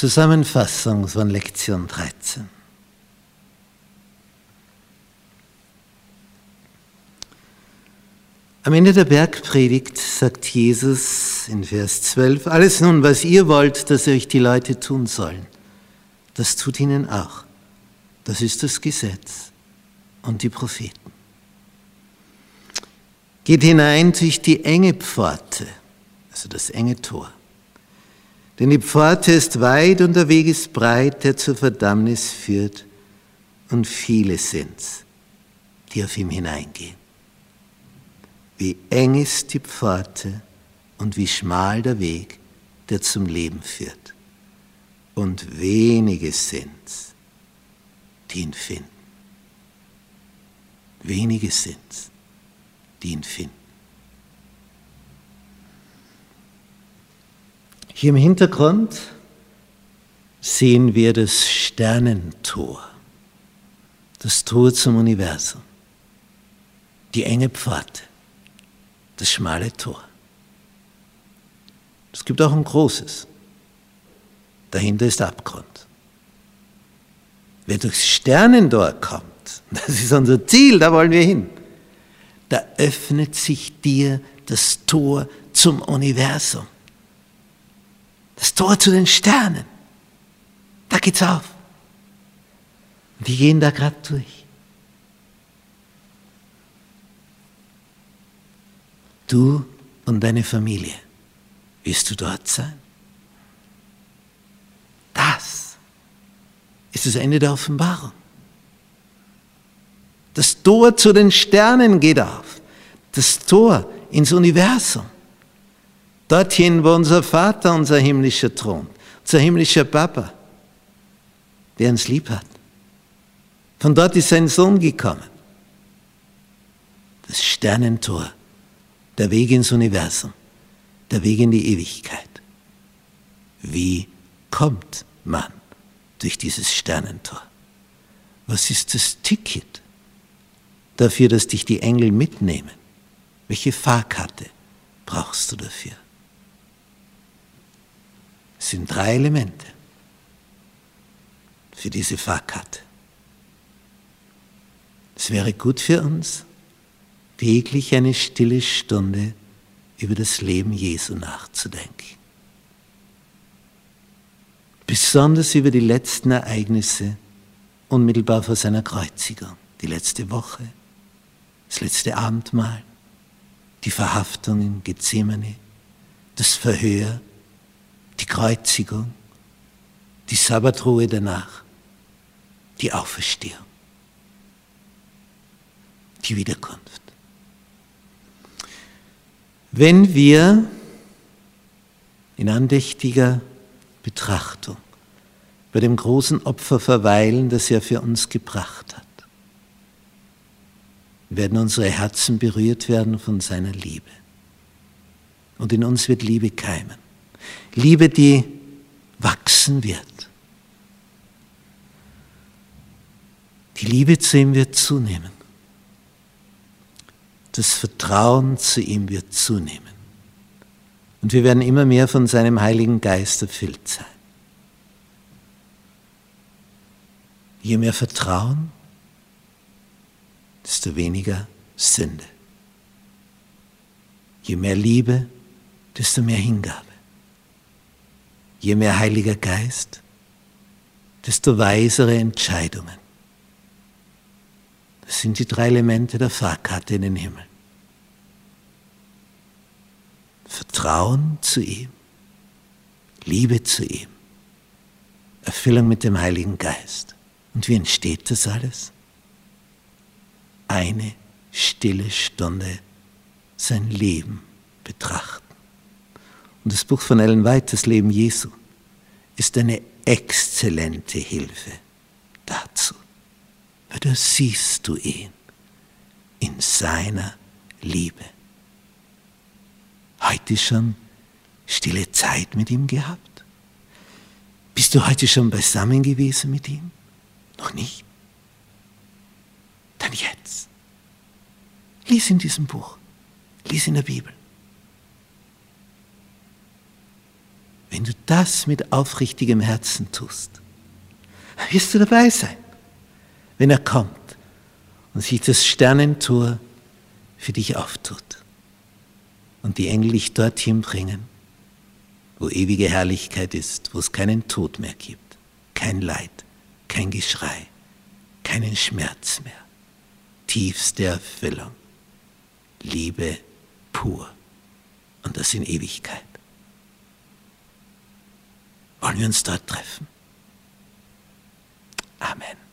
Zusammenfassung von Lektion 13. Am Ende der Bergpredigt sagt Jesus in Vers 12, alles nun, was ihr wollt, dass euch die Leute tun sollen, das tut ihnen auch. Das ist das Gesetz und die Propheten. Geht hinein durch die enge Pforte, also das enge Tor. Denn die Pforte ist weit und der Weg ist breit, der zur Verdammnis führt, und viele sind's, die auf ihm hineingehen. Wie eng ist die Pforte und wie schmal der Weg, der zum Leben führt. Und wenige sind's, die ihn finden. Wenige sind's, die ihn finden. Hier im Hintergrund sehen wir das Sternentor, das Tor zum Universum, die enge Pforte das schmale Tor. Es gibt auch ein großes. Dahinter ist Abgrund. Wer durchs Sternentor kommt, das ist unser Ziel, da wollen wir hin, da öffnet sich dir das Tor zum Universum. Das Tor zu den Sternen. Da geht's auf. Und die gehen da gerade durch. Du und deine Familie, wirst du dort sein? Das ist das Ende der Offenbarung. Das Tor zu den Sternen geht auf. Das Tor ins Universum. Dorthin, wo unser Vater, unser himmlischer Thron, unser himmlischer Papa, der uns lieb hat. Von dort ist sein Sohn gekommen. Das Sternentor der Weg ins Universum, der Weg in die Ewigkeit. Wie kommt man durch dieses Sternentor? Was ist das Ticket dafür, dass dich die Engel mitnehmen? Welche Fahrkarte brauchst du dafür? Sind drei Elemente für diese Fahrkarte. Es wäre gut für uns, täglich eine stille Stunde über das Leben Jesu nachzudenken. Besonders über die letzten Ereignisse unmittelbar vor seiner Kreuzigung, die letzte Woche, das letzte Abendmahl, die Verhaftung in Gethsemane, das Verhör, die Kreuzigung, die Sabbatruhe danach, die Auferstehung, die Wiederkunft. Wenn wir in andächtiger Betrachtung bei dem großen Opfer verweilen, das er für uns gebracht hat, werden unsere Herzen berührt werden von seiner Liebe. Und in uns wird Liebe keimen. Liebe, die wachsen wird. Die Liebe zu ihm wird zunehmen. Das Vertrauen zu ihm wird zunehmen. Und wir werden immer mehr von seinem Heiligen Geist erfüllt sein. Je mehr Vertrauen, desto weniger Sünde. Je mehr Liebe, desto mehr Hingabe. Je mehr Heiliger Geist, desto weisere Entscheidungen. Das sind die drei Elemente der Fahrkarte in den Himmel. Vertrauen zu ihm, Liebe zu ihm, Erfüllung mit dem Heiligen Geist. Und wie entsteht das alles? Eine stille Stunde sein Leben betrachten. Und das Buch von Ellen White, das Leben Jesu, ist eine exzellente Hilfe dazu weil da siehst du ihn in seiner Liebe. Heute schon stille Zeit mit ihm gehabt? Bist du heute schon beisammen gewesen mit ihm? Noch nicht? Dann jetzt. Lies in diesem Buch. Lies in der Bibel. Wenn du das mit aufrichtigem Herzen tust, wirst du dabei sein, wenn er kommt und sich das Sternentor für dich auftut und die Engel dich dorthin bringen, wo ewige Herrlichkeit ist, wo es keinen Tod mehr gibt, kein Leid, kein Geschrei, keinen Schmerz mehr, tiefste Erfüllung, Liebe pur und das in Ewigkeit. Wollen wir uns dort treffen? Amen.